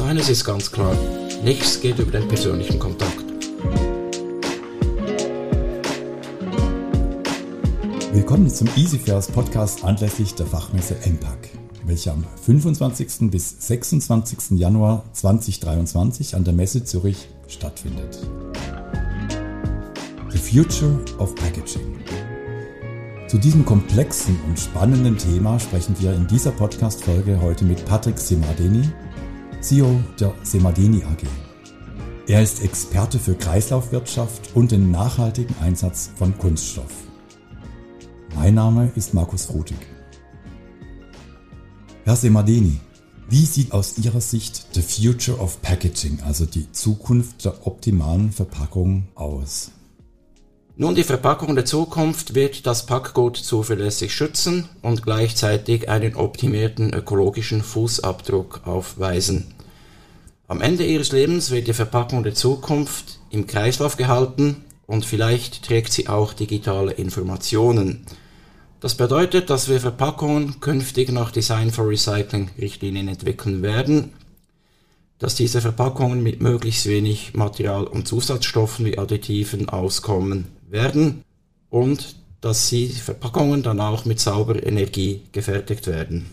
Also eines ist ganz klar, nichts geht über den persönlichen Kontakt. Willkommen zum EasyFairs Podcast anlässlich der Fachmesse MPAC, welche am 25. bis 26. Januar 2023 an der Messe Zürich stattfindet. The Future of Packaging. Zu diesem komplexen und spannenden Thema sprechen wir in dieser Podcast-Folge heute mit Patrick Semadeni, CEO der Semadeni AG. Er ist Experte für Kreislaufwirtschaft und den nachhaltigen Einsatz von Kunststoff. Mein Name ist Markus Frutig. Herr Semadeni, wie sieht aus Ihrer Sicht the future of packaging, also die Zukunft der optimalen Verpackung aus? Nun, die Verpackung der Zukunft wird das Packgut zuverlässig schützen und gleichzeitig einen optimierten ökologischen Fußabdruck aufweisen. Am Ende ihres Lebens wird die Verpackung der Zukunft im Kreislauf gehalten und vielleicht trägt sie auch digitale Informationen. Das bedeutet, dass wir Verpackungen künftig nach Design for Recycling Richtlinien entwickeln werden, dass diese Verpackungen mit möglichst wenig Material und Zusatzstoffen wie Additiven auskommen werden und dass die Verpackungen dann auch mit sauberer Energie gefertigt werden.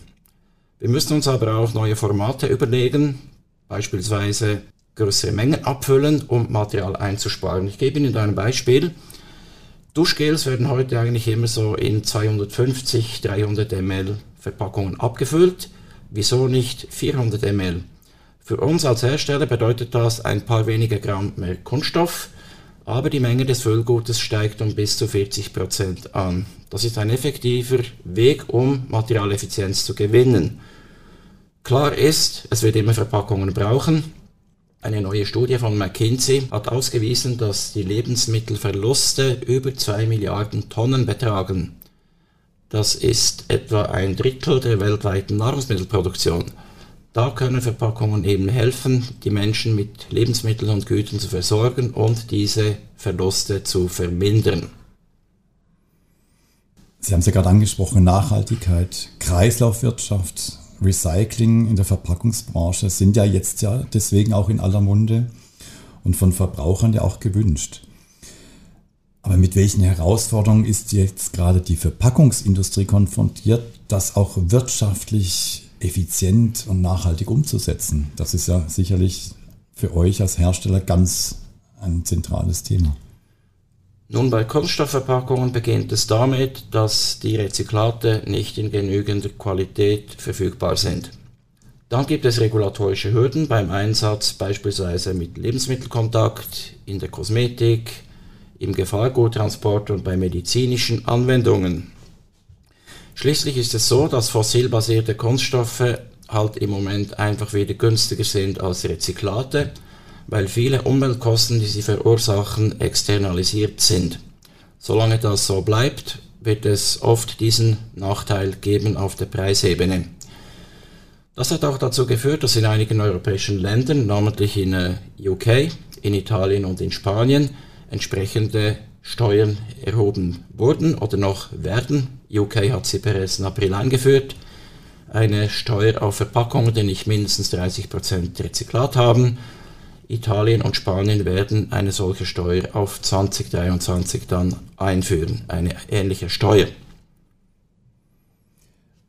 Wir müssen uns aber auch neue Formate überlegen, beispielsweise größere Mengen abfüllen, um Material einzusparen. Ich gebe Ihnen ein Beispiel. Duschgels werden heute eigentlich immer so in 250, 300 ml Verpackungen abgefüllt. Wieso nicht 400 ml? Für uns als Hersteller bedeutet das ein paar weniger Gramm mehr Kunststoff, aber die Menge des Füllgutes steigt um bis zu 40 Prozent an. Das ist ein effektiver Weg, um Materialeffizienz zu gewinnen. Klar ist, es wird immer Verpackungen brauchen. Eine neue Studie von McKinsey hat ausgewiesen, dass die Lebensmittelverluste über 2 Milliarden Tonnen betragen. Das ist etwa ein Drittel der weltweiten Nahrungsmittelproduktion. Da können Verpackungen eben helfen, die Menschen mit Lebensmitteln und Gütern zu versorgen und diese Verluste zu vermindern. Sie haben es ja gerade angesprochen, Nachhaltigkeit, Kreislaufwirtschaft, Recycling in der Verpackungsbranche sind ja jetzt ja deswegen auch in aller Munde und von Verbrauchern ja auch gewünscht. Aber mit welchen Herausforderungen ist jetzt gerade die Verpackungsindustrie konfrontiert, das auch wirtschaftlich effizient und nachhaltig umzusetzen. Das ist ja sicherlich für euch als Hersteller ganz ein zentrales Thema. Nun, bei Kunststoffverpackungen beginnt es damit, dass die Rezyklate nicht in genügender Qualität verfügbar sind. Dann gibt es regulatorische Hürden beim Einsatz beispielsweise mit Lebensmittelkontakt, in der Kosmetik, im Gefahrguttransport und bei medizinischen Anwendungen. Schließlich ist es so, dass fossilbasierte Kunststoffe halt im Moment einfach wieder günstiger sind als Rezyklate, weil viele Umweltkosten, die sie verursachen, externalisiert sind. Solange das so bleibt, wird es oft diesen Nachteil geben auf der Preisebene. Das hat auch dazu geführt, dass in einigen europäischen Ländern, namentlich in äh, UK, in Italien und in Spanien, entsprechende Steuern erhoben wurden oder noch werden. UK hat sie per 1. April eingeführt. Eine Steuer auf Verpackungen, die nicht mindestens 30% Rezyklat haben. Italien und Spanien werden eine solche Steuer auf 2023 dann einführen, eine ähnliche Steuer.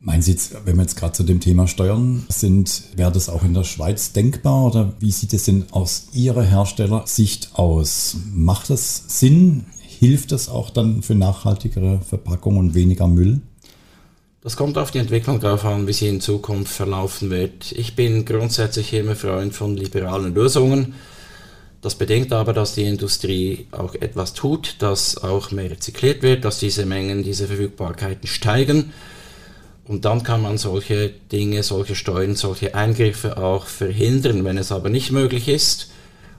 Meinen Sie jetzt, wenn wir jetzt gerade zu dem Thema Steuern sind, wäre das auch in der Schweiz denkbar oder wie sieht es denn aus Ihrer Herstellersicht aus? Macht das Sinn, hilft das auch dann für nachhaltigere Verpackungen und weniger Müll? Das kommt auf die Entwicklung darauf an, wie sie in Zukunft verlaufen wird. Ich bin grundsätzlich immer Freund von liberalen Lösungen. Das bedingt aber, dass die Industrie auch etwas tut, dass auch mehr rezykliert wird, dass diese Mengen, diese Verfügbarkeiten steigen. Und dann kann man solche Dinge, solche Steuern, solche Eingriffe auch verhindern. Wenn es aber nicht möglich ist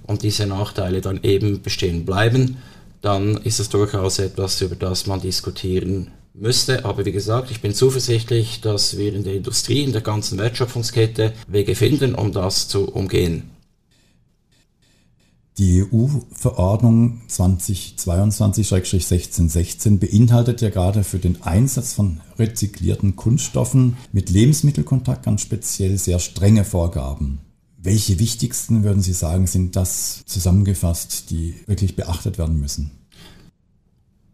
und diese Nachteile dann eben bestehen bleiben, dann ist es durchaus etwas, über das man diskutieren müsste. Aber wie gesagt, ich bin zuversichtlich, dass wir in der Industrie, in der ganzen Wertschöpfungskette Wege finden, um das zu umgehen. Die EU-Verordnung 2022-1616 beinhaltet ja gerade für den Einsatz von rezyklierten Kunststoffen mit Lebensmittelkontakt ganz speziell sehr strenge Vorgaben. Welche wichtigsten, würden Sie sagen, sind das zusammengefasst, die wirklich beachtet werden müssen?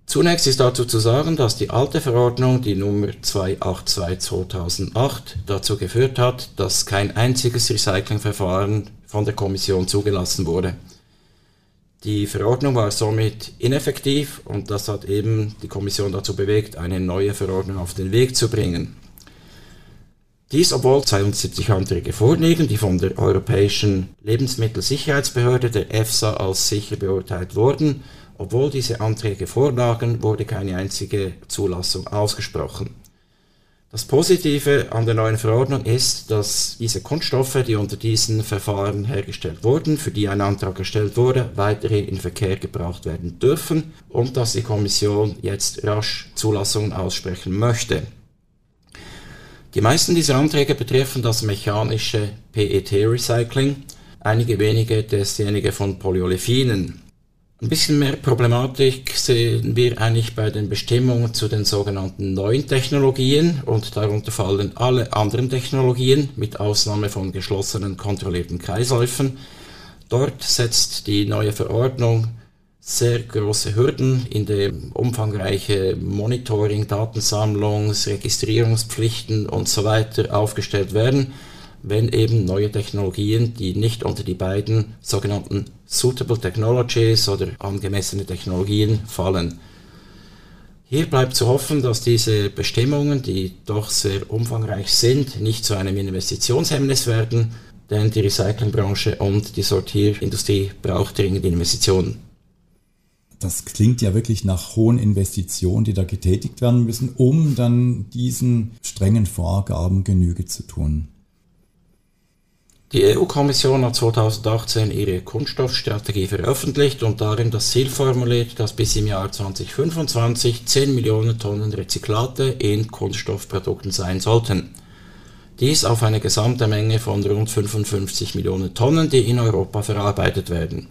Zunächst ist dazu zu sagen, dass die alte Verordnung, die Nummer 282-2008, dazu geführt hat, dass kein einziges Recyclingverfahren von der Kommission zugelassen wurde. Die Verordnung war somit ineffektiv und das hat eben die Kommission dazu bewegt, eine neue Verordnung auf den Weg zu bringen. Dies, obwohl 72 Anträge vorliegen, die von der Europäischen Lebensmittelsicherheitsbehörde, der EFSA, als sicher beurteilt wurden. Obwohl diese Anträge vorlagen, wurde keine einzige Zulassung ausgesprochen. Das Positive an der neuen Verordnung ist, dass diese Kunststoffe, die unter diesen Verfahren hergestellt wurden, für die ein Antrag gestellt wurde, weiterhin in Verkehr gebracht werden dürfen und dass die Kommission jetzt rasch Zulassungen aussprechen möchte. Die meisten dieser Anträge betreffen das mechanische PET-Recycling, einige wenige dasjenige von Polyolefinen. Ein bisschen mehr Problematik sehen wir eigentlich bei den Bestimmungen zu den sogenannten neuen Technologien und darunter fallen alle anderen Technologien mit Ausnahme von geschlossenen kontrollierten Kreisläufen. Dort setzt die neue Verordnung sehr große Hürden in dem umfangreiche Monitoring, Datensammlungs, Registrierungspflichten und so weiter aufgestellt werden, wenn eben neue Technologien, die nicht unter die beiden sogenannten Suitable Technologies oder angemessene Technologien fallen. Hier bleibt zu hoffen, dass diese Bestimmungen, die doch sehr umfangreich sind, nicht zu einem Investitionshemmnis werden, denn die Recyclingbranche und die Sortierindustrie braucht dringend Investitionen das klingt ja wirklich nach hohen Investitionen, die da getätigt werden müssen, um dann diesen strengen Vorgaben Genüge zu tun. Die EU-Kommission hat 2018 ihre Kunststoffstrategie veröffentlicht und darin das Ziel formuliert, dass bis im Jahr 2025 10 Millionen Tonnen Rezyklate in Kunststoffprodukten sein sollten. Dies auf eine gesamte Menge von rund 55 Millionen Tonnen, die in Europa verarbeitet werden.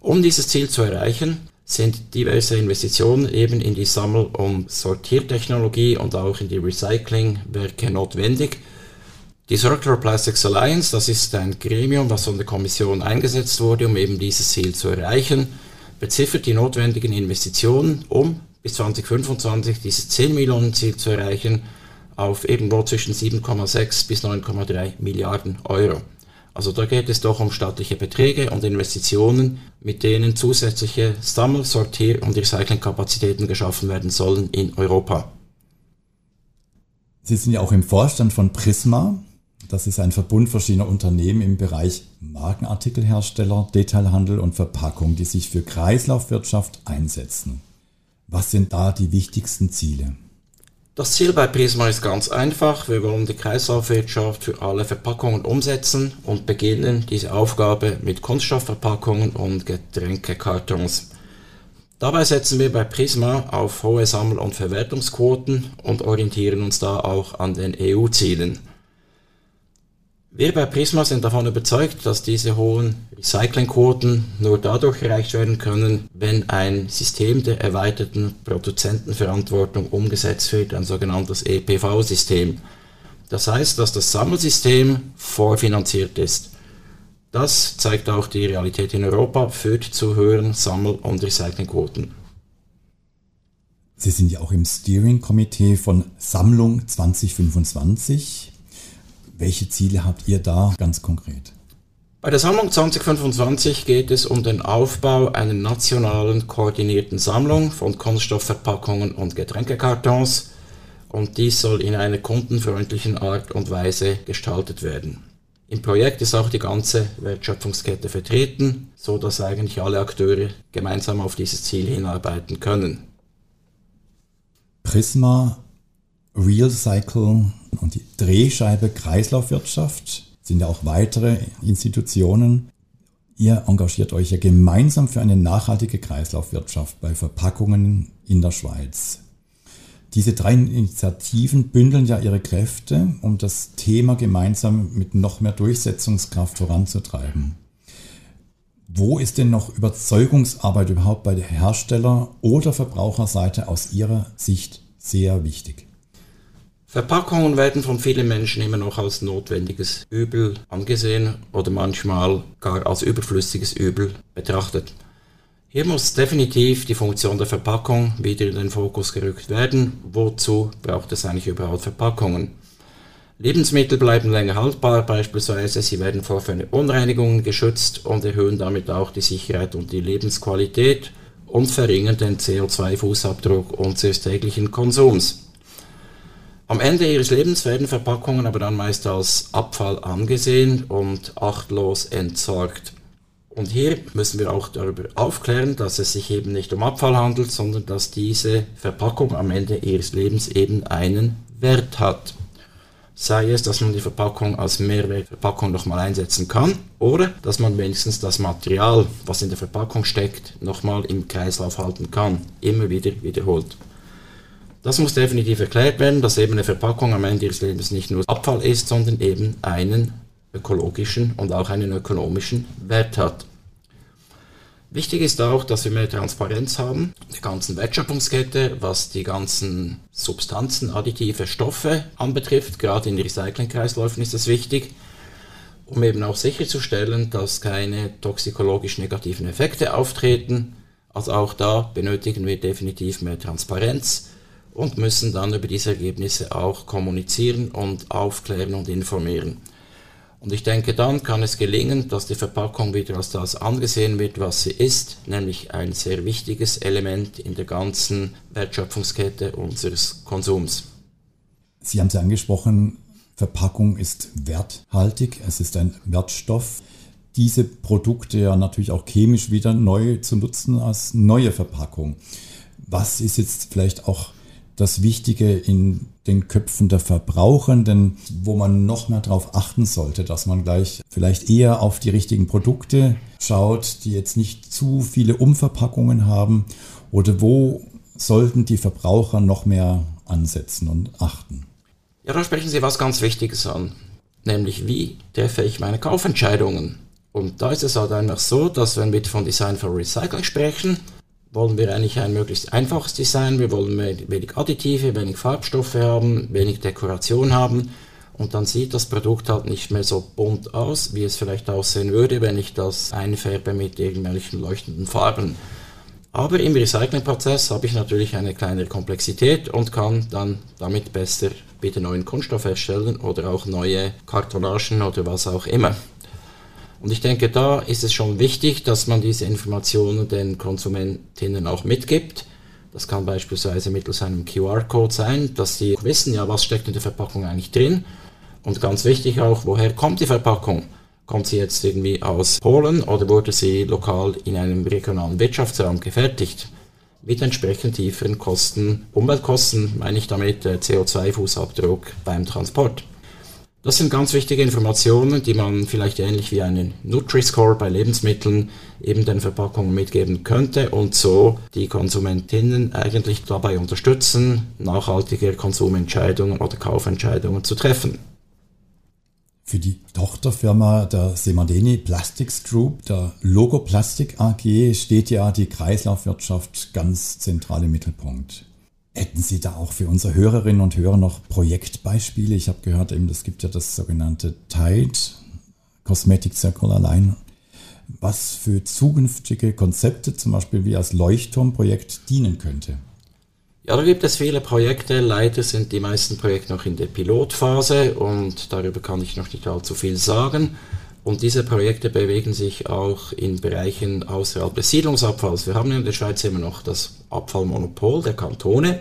Um dieses Ziel zu erreichen, sind diverse Investitionen eben in die Sammel- und Sortiertechnologie und auch in die Recyclingwerke notwendig. Die Circular Plastics Alliance, das ist ein Gremium, was von der Kommission eingesetzt wurde, um eben dieses Ziel zu erreichen, beziffert die notwendigen Investitionen, um bis 2025 dieses 10 Millionen Ziel zu erreichen, auf irgendwo zwischen 7,6 bis 9,3 Milliarden Euro. Also da geht es doch um staatliche Beträge und Investitionen, mit denen zusätzliche Sammel-, Sortier- und Recyclingkapazitäten geschaffen werden sollen in Europa. Sie sind ja auch im Vorstand von Prisma. Das ist ein Verbund verschiedener Unternehmen im Bereich Markenartikelhersteller, Detailhandel und Verpackung, die sich für Kreislaufwirtschaft einsetzen. Was sind da die wichtigsten Ziele? Das Ziel bei Prisma ist ganz einfach. Wir wollen die Kreislaufwirtschaft für alle Verpackungen umsetzen und beginnen diese Aufgabe mit Kunststoffverpackungen und Getränkekartons. Dabei setzen wir bei Prisma auf hohe Sammel- und Verwertungsquoten und orientieren uns da auch an den EU-Zielen. Wir bei Prisma sind davon überzeugt, dass diese hohen Recyclingquoten nur dadurch erreicht werden können, wenn ein System der erweiterten Produzentenverantwortung umgesetzt wird, ein sogenanntes EPV-System. Das heißt, dass das Sammelsystem vorfinanziert ist. Das zeigt auch die Realität in Europa, führt zu höheren Sammel- und Recyclingquoten. Sie sind ja auch im Steering-Komitee von Sammlung 2025. Welche Ziele habt ihr da ganz konkret? Bei der Sammlung 2025 geht es um den Aufbau einer nationalen koordinierten Sammlung von Kunststoffverpackungen und Getränkekartons und dies soll in einer kundenfreundlichen Art und Weise gestaltet werden. Im Projekt ist auch die ganze Wertschöpfungskette vertreten, so dass eigentlich alle Akteure gemeinsam auf dieses Ziel hinarbeiten können. Prisma Real Cycle und die Drehscheibe Kreislaufwirtschaft sind ja auch weitere Institutionen. Ihr engagiert euch ja gemeinsam für eine nachhaltige Kreislaufwirtschaft bei Verpackungen in der Schweiz. Diese drei Initiativen bündeln ja ihre Kräfte, um das Thema gemeinsam mit noch mehr Durchsetzungskraft voranzutreiben. Wo ist denn noch Überzeugungsarbeit überhaupt bei der Hersteller- oder Verbraucherseite aus Ihrer Sicht sehr wichtig? Verpackungen werden von vielen Menschen immer noch als notwendiges Übel angesehen oder manchmal gar als überflüssiges Übel betrachtet. Hier muss definitiv die Funktion der Verpackung wieder in den Fokus gerückt werden. Wozu braucht es eigentlich überhaupt Verpackungen? Lebensmittel bleiben länger haltbar, beispielsweise sie werden vor Verunreinigungen geschützt und erhöhen damit auch die Sicherheit und die Lebensqualität und verringern den CO2-Fußabdruck unseres täglichen Konsums. Am Ende ihres Lebens werden Verpackungen aber dann meist als Abfall angesehen und achtlos entsorgt. Und hier müssen wir auch darüber aufklären, dass es sich eben nicht um Abfall handelt, sondern dass diese Verpackung am Ende ihres Lebens eben einen Wert hat. Sei es, dass man die Verpackung als Mehrwertverpackung nochmal einsetzen kann oder dass man wenigstens das Material, was in der Verpackung steckt, nochmal im Kreislauf halten kann. Immer wieder wiederholt. Das muss definitiv erklärt werden, dass eben eine Verpackung am Ende ihres Lebens nicht nur Abfall ist, sondern eben einen ökologischen und auch einen ökonomischen Wert hat. Wichtig ist auch, dass wir mehr Transparenz haben, die ganzen Wertschöpfungskette, was die ganzen Substanzen, additive Stoffe anbetrifft. Gerade in Recyclingkreisläufen ist das wichtig, um eben auch sicherzustellen, dass keine toxikologisch negativen Effekte auftreten. Also auch da benötigen wir definitiv mehr Transparenz und müssen dann über diese Ergebnisse auch kommunizieren und aufklären und informieren. Und ich denke, dann kann es gelingen, dass die Verpackung wieder als das angesehen wird, was sie ist, nämlich ein sehr wichtiges Element in der ganzen Wertschöpfungskette unseres Konsums. Sie haben es angesprochen, Verpackung ist werthaltig, es ist ein Wertstoff. Diese Produkte ja natürlich auch chemisch wieder neu zu nutzen als neue Verpackung. Was ist jetzt vielleicht auch das Wichtige in den Köpfen der Verbrauchenden, wo man noch mehr darauf achten sollte, dass man gleich vielleicht eher auf die richtigen Produkte schaut, die jetzt nicht zu viele Umverpackungen haben oder wo sollten die Verbraucher noch mehr ansetzen und achten? Ja, da sprechen Sie was ganz Wichtiges an, nämlich wie treffe ich meine Kaufentscheidungen? Und da ist es halt einfach so, dass wenn wir von Design for Recycling sprechen, wollen wir eigentlich ein möglichst einfaches Design. Wir wollen wenig Additive, wenig Farbstoffe haben, wenig Dekoration haben. Und dann sieht das Produkt halt nicht mehr so bunt aus, wie es vielleicht aussehen würde, wenn ich das einfärbe mit irgendwelchen leuchtenden Farben. Aber im Recyclingprozess habe ich natürlich eine kleinere Komplexität und kann dann damit besser wieder neuen Kunststoff herstellen oder auch neue Kartonagen oder was auch immer. Und ich denke, da ist es schon wichtig, dass man diese Informationen den Konsumentinnen auch mitgibt. Das kann beispielsweise mittels einem QR-Code sein, dass sie wissen, ja, was steckt in der Verpackung eigentlich drin. Und ganz wichtig auch, woher kommt die Verpackung? Kommt sie jetzt irgendwie aus Polen oder wurde sie lokal in einem regionalen Wirtschaftsraum gefertigt? Mit entsprechend tieferen Kosten, Umweltkosten meine ich damit äh, CO2-Fußabdruck beim Transport. Das sind ganz wichtige Informationen, die man vielleicht ähnlich wie einen Nutri-Score bei Lebensmitteln eben den Verpackungen mitgeben könnte und so die Konsumentinnen eigentlich dabei unterstützen, nachhaltige Konsumentscheidungen oder Kaufentscheidungen zu treffen. Für die Tochterfirma der Semadeni Plastics Group, der Logo Plastik AG, steht ja die Kreislaufwirtschaft ganz zentral im Mittelpunkt. Hätten Sie da auch für unsere Hörerinnen und Hörer noch Projektbeispiele? Ich habe gehört, eben, es gibt ja das sogenannte Tide, Cosmetic Circular Line. Was für zukünftige Konzepte, zum Beispiel wie als Leuchtturmprojekt, dienen könnte? Ja, da gibt es viele Projekte. Leider sind die meisten Projekte noch in der Pilotphase und darüber kann ich noch nicht allzu viel sagen. Und diese Projekte bewegen sich auch in Bereichen außerhalb des Siedlungsabfalls. Wir haben in der Schweiz immer noch das Abfallmonopol der Kantone.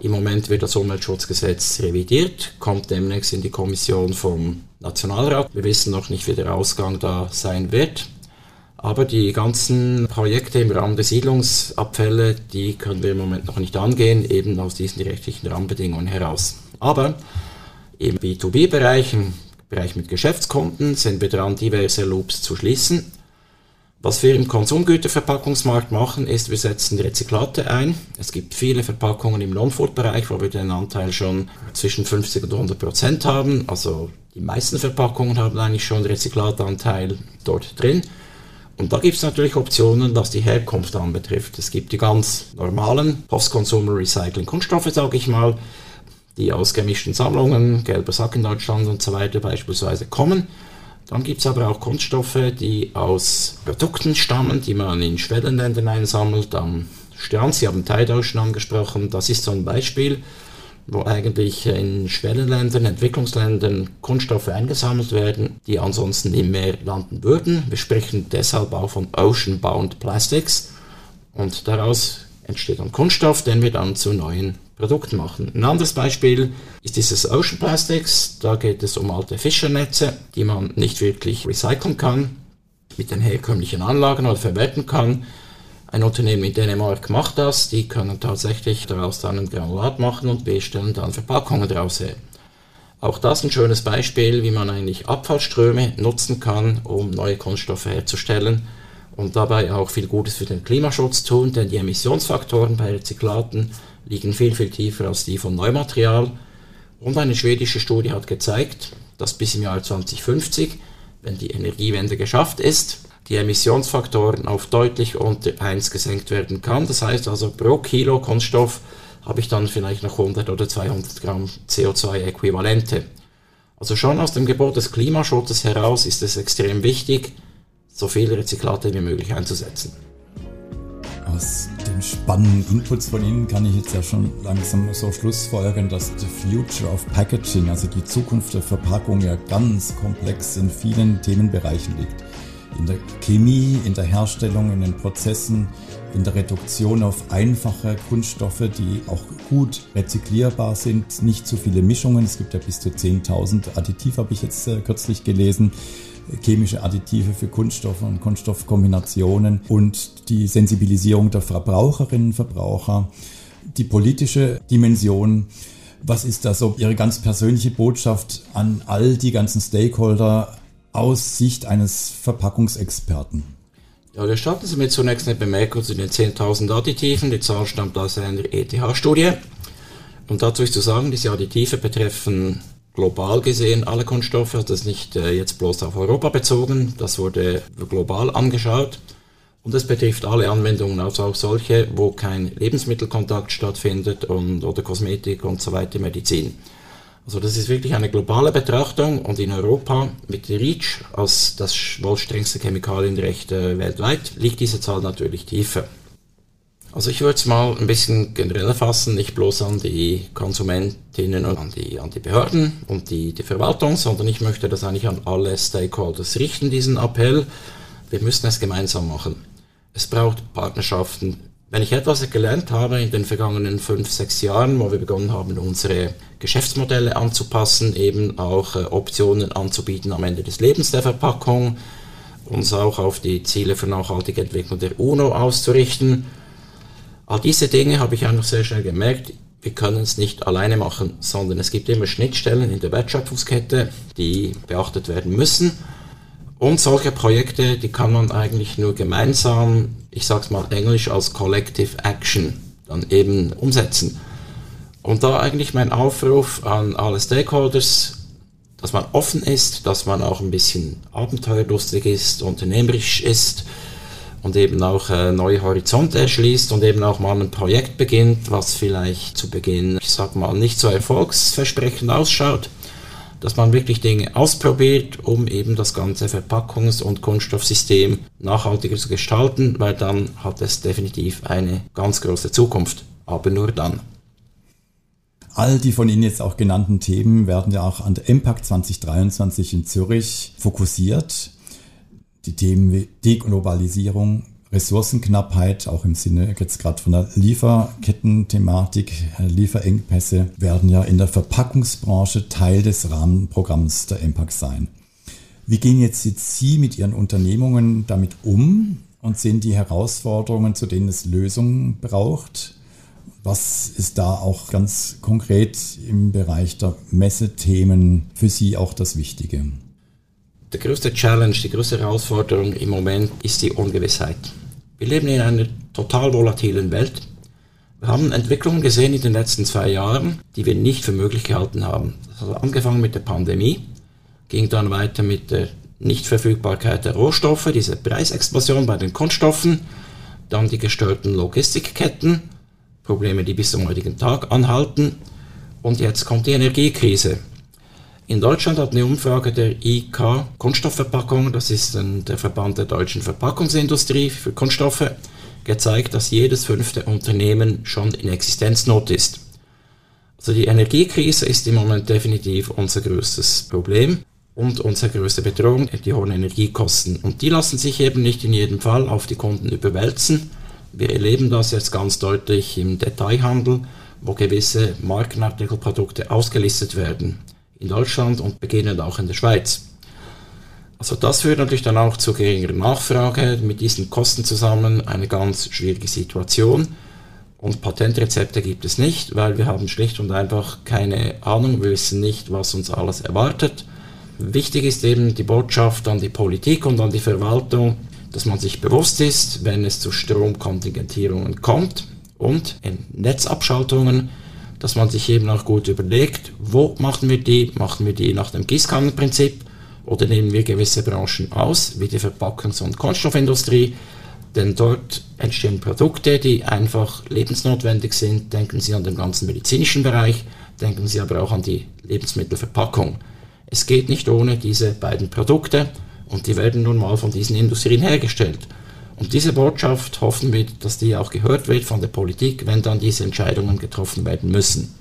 Im Moment wird das Umweltschutzgesetz revidiert, kommt demnächst in die Kommission vom Nationalrat. Wir wissen noch nicht, wie der Ausgang da sein wird. Aber die ganzen Projekte im Rahmen der Siedlungsabfälle, die können wir im Moment noch nicht angehen, eben aus diesen rechtlichen Rahmenbedingungen heraus. Aber im B2B-Bereich, Bereich mit Geschäftskunden sind wir dran, diverse Loops zu schließen. Was wir im Konsumgüterverpackungsmarkt machen, ist, wir setzen Rezyklate ein. Es gibt viele Verpackungen im Non-Food-Bereich, wo wir den Anteil schon zwischen 50 und 100 Prozent haben. Also die meisten Verpackungen haben eigentlich schon Rezyklatanteil dort drin. Und da gibt es natürlich Optionen, was die Herkunft anbetrifft. Es gibt die ganz normalen Post-Consumer Recycling Kunststoffe, sage ich mal. die aus gemischten Sammlungen, gelber Sack in Deutschland und so weiter beispielsweise kommen. Dann gibt es aber auch Kunststoffe, die aus Produkten stammen, die man in Schwellenländern einsammelt. Am Strand, Sie haben Tide Ocean angesprochen, das ist so ein Beispiel, wo eigentlich in Schwellenländern, Entwicklungsländern Kunststoffe eingesammelt werden, die ansonsten im Meer landen würden. Wir sprechen deshalb auch von Ocean-Bound Plastics und daraus entsteht dann Kunststoff, den wir dann zu neuen Produkten machen. Ein anderes Beispiel ist dieses Ocean Plastics. Da geht es um alte Fischernetze, die man nicht wirklich recyceln kann, mit den herkömmlichen Anlagen oder verwerten kann. Ein Unternehmen in Dänemark macht das, die können tatsächlich daraus dann ein Granulat machen und wir stellen dann Verpackungen daraus her. Auch das ein schönes Beispiel, wie man eigentlich Abfallströme nutzen kann, um neue Kunststoffe herzustellen und dabei auch viel Gutes für den Klimaschutz tun, denn die Emissionsfaktoren bei Rezyklaten liegen viel, viel tiefer als die von Neumaterial. Und eine schwedische Studie hat gezeigt, dass bis im Jahr 2050, wenn die Energiewende geschafft ist, die Emissionsfaktoren auf deutlich unter 1 gesenkt werden kann. Das heißt also pro Kilo Kunststoff habe ich dann vielleicht noch 100 oder 200 Gramm CO2-Äquivalente. Also schon aus dem Gebot des Klimaschutzes heraus ist es extrem wichtig, so viele Rezyklate wie möglich einzusetzen. Aus den spannenden Inputs von Ihnen kann ich jetzt ja schon langsam so schlussfolgern, dass the future of packaging, also die Zukunft der Verpackung, ja ganz komplex in vielen Themenbereichen liegt. In der Chemie, in der Herstellung, in den Prozessen, in der Reduktion auf einfache Kunststoffe, die auch gut rezyklierbar sind, nicht zu viele Mischungen. Es gibt ja bis zu 10.000 Additiv, habe ich jetzt äh, kürzlich gelesen chemische Additive für Kunststoffe und Kunststoffkombinationen und die Sensibilisierung der Verbraucherinnen und Verbraucher, die politische Dimension. Was ist da so Ihre ganz persönliche Botschaft an all die ganzen Stakeholder aus Sicht eines Verpackungsexperten? Ja, wir starten Sie mit zunächst eine Bemerkung zu den 10.000 Additiven. Die Zahl stammt aus einer ETH-Studie. Und dazu ist zu sagen, diese Additive betreffen global gesehen alle Kunststoffe, also das ist nicht äh, jetzt bloß auf Europa bezogen, das wurde global angeschaut. Und es betrifft alle Anwendungen, also auch solche, wo kein Lebensmittelkontakt stattfindet und, oder Kosmetik und so weiter, Medizin. Also das ist wirklich eine globale Betrachtung und in Europa mit REACH als das wohl strengste Chemikalienrecht weltweit liegt diese Zahl natürlich tiefer. Also ich würde es mal ein bisschen generell fassen, nicht bloß an die Konsumentinnen und an die, an die Behörden und die, die Verwaltung, sondern ich möchte das eigentlich an alle Stakeholders richten, diesen Appell. Wir müssen es gemeinsam machen. Es braucht Partnerschaften. Wenn ich etwas gelernt habe in den vergangenen fünf, sechs Jahren, wo wir begonnen haben, unsere Geschäftsmodelle anzupassen, eben auch äh, Optionen anzubieten am Ende des Lebens der Verpackung, uns auch auf die Ziele für nachhaltige Entwicklung der UNO auszurichten, All diese Dinge habe ich einfach sehr schnell gemerkt, wir können es nicht alleine machen, sondern es gibt immer Schnittstellen in der Wertschöpfungskette, die beachtet werden müssen. Und solche Projekte, die kann man eigentlich nur gemeinsam, ich sage es mal englisch als Collective Action, dann eben umsetzen. Und da eigentlich mein Aufruf an alle Stakeholders, dass man offen ist, dass man auch ein bisschen abenteuerlustig ist, unternehmerisch ist, und eben auch äh, neue Horizonte erschließt und eben auch mal ein Projekt beginnt, was vielleicht zu Beginn, ich sag mal, nicht so erfolgsversprechend ausschaut, dass man wirklich Dinge ausprobiert, um eben das ganze Verpackungs- und Kunststoffsystem nachhaltiger zu gestalten, weil dann hat es definitiv eine ganz große Zukunft, aber nur dann. All die von Ihnen jetzt auch genannten Themen werden ja auch an der Impact 2023 in Zürich fokussiert die Themen wie Deglobalisierung, Ressourcenknappheit, auch im Sinne jetzt gerade von der Lieferketten-Thematik, äh, Lieferengpässe, werden ja in der Verpackungsbranche Teil des Rahmenprogramms der MPAC sein. Wie gehen jetzt Sie mit Ihren Unternehmungen damit um und sehen die Herausforderungen, zu denen es Lösungen braucht? Was ist da auch ganz konkret im Bereich der Messethemen für Sie auch das Wichtige? Der größte Challenge, die größte Herausforderung im Moment ist die Ungewissheit. Wir leben in einer total volatilen Welt. Wir haben Entwicklungen gesehen in den letzten zwei Jahren, die wir nicht für möglich gehalten haben. Also angefangen mit der Pandemie, ging dann weiter mit der Nichtverfügbarkeit der Rohstoffe, diese Preisexplosion bei den Kunststoffen, dann die gestörten Logistikketten, Probleme, die bis zum heutigen Tag anhalten Und jetzt kommt die Energiekrise. In Deutschland hat eine Umfrage der IK Kunststoffverpackung, das ist der Verband der deutschen Verpackungsindustrie für Kunststoffe, gezeigt, dass jedes fünfte Unternehmen schon in Existenznot ist. Also die Energiekrise ist im Moment definitiv unser größtes Problem und unsere größte Bedrohung, die hohen Energiekosten. Und die lassen sich eben nicht in jedem Fall auf die Kunden überwälzen. Wir erleben das jetzt ganz deutlich im Detailhandel, wo gewisse Markenartikelprodukte ausgelistet werden in Deutschland und beginnend auch in der Schweiz. Also das führt natürlich dann auch zu geringerer Nachfrage, mit diesen Kosten zusammen eine ganz schwierige Situation. Und Patentrezepte gibt es nicht, weil wir haben schlicht und einfach keine Ahnung, wir wissen nicht, was uns alles erwartet. Wichtig ist eben die Botschaft an die Politik und an die Verwaltung, dass man sich bewusst ist, wenn es zu Stromkontingentierungen kommt und in Netzabschaltungen, dass man sich eben auch gut überlegt, wo machen wir die? Machen wir die nach dem Gießkannenprinzip oder nehmen wir gewisse Branchen aus, wie die Verpackungs- und Kunststoffindustrie? Denn dort entstehen Produkte, die einfach lebensnotwendig sind. Denken Sie an den ganzen medizinischen Bereich, denken Sie aber auch an die Lebensmittelverpackung. Es geht nicht ohne diese beiden Produkte und die werden nun mal von diesen Industrien hergestellt. Und diese Botschaft hoffen wir, dass die auch gehört wird von der Politik, wenn dann diese Entscheidungen getroffen werden müssen.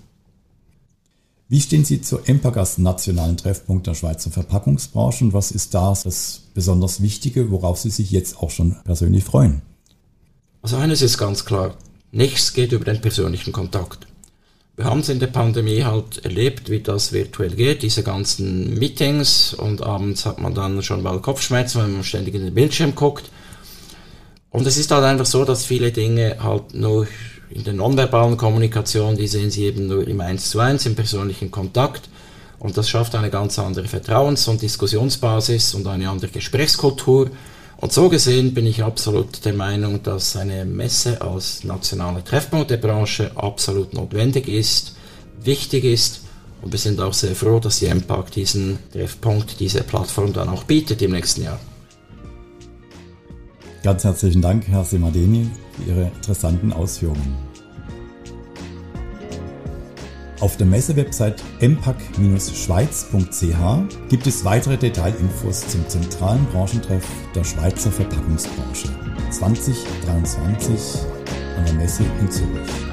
Wie stehen Sie zu EMPAG als nationalen Treffpunkt der Schweizer Verpackungsbranche und was ist da das besonders Wichtige, worauf Sie sich jetzt auch schon persönlich freuen? Also eines ist ganz klar, nichts geht über den persönlichen Kontakt. Wir haben es in der Pandemie halt erlebt, wie das virtuell geht, diese ganzen Meetings und abends hat man dann schon mal Kopfschmerzen, wenn man ständig in den Bildschirm guckt. Und es ist halt einfach so, dass viele Dinge halt nur in der nonverbalen Kommunikation, die sehen sie eben nur im Eins zu eins, im persönlichen Kontakt. Und das schafft eine ganz andere Vertrauens- und Diskussionsbasis und eine andere Gesprächskultur. Und so gesehen bin ich absolut der Meinung, dass eine Messe als nationaler Treffpunkt der Branche absolut notwendig ist, wichtig ist. Und wir sind auch sehr froh, dass die MPAC diesen Treffpunkt, diese Plattform dann auch bietet im nächsten Jahr. Ganz herzlichen Dank, Herr Semadeni, für Ihre interessanten Ausführungen. Auf der Messewebsite empac-schweiz.ch gibt es weitere Detailinfos zum zentralen Branchentreff der Schweizer Verpackungsbranche 2023 an der Messe in Zürich.